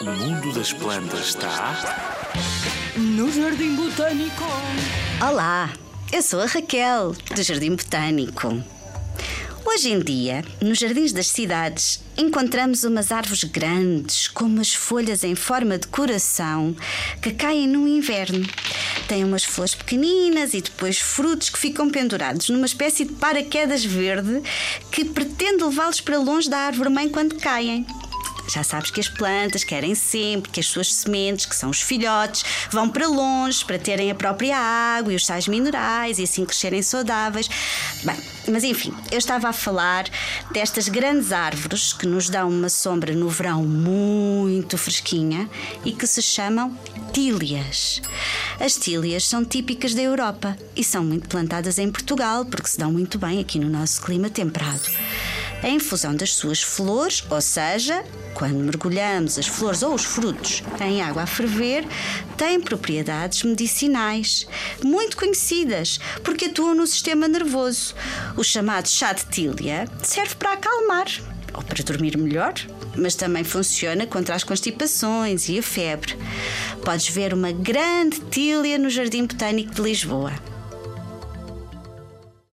O mundo das plantas está. No Jardim Botânico. Olá, eu sou a Raquel, do Jardim Botânico. Hoje em dia, nos jardins das cidades, encontramos umas árvores grandes, com umas folhas em forma de coração, que caem no inverno. Têm umas flores pequeninas e depois frutos que ficam pendurados numa espécie de paraquedas verde que pretende levá-los para longe da árvore mãe quando caem. Já sabes que as plantas querem sempre que as suas sementes, que são os filhotes, vão para longe para terem a própria água e os sais minerais e assim crescerem saudáveis. Bem, mas enfim, eu estava a falar destas grandes árvores que nos dão uma sombra no verão muito fresquinha e que se chamam tílias. As tílias são típicas da Europa e são muito plantadas em Portugal porque se dão muito bem aqui no nosso clima temperado a infusão das suas flores, ou seja, quando mergulhamos as flores ou os frutos em água a ferver, tem propriedades medicinais muito conhecidas porque atuam no sistema nervoso. O chamado chá de tília serve para acalmar ou para dormir melhor, mas também funciona contra as constipações e a febre. Podes ver uma grande tília no Jardim Botânico de Lisboa.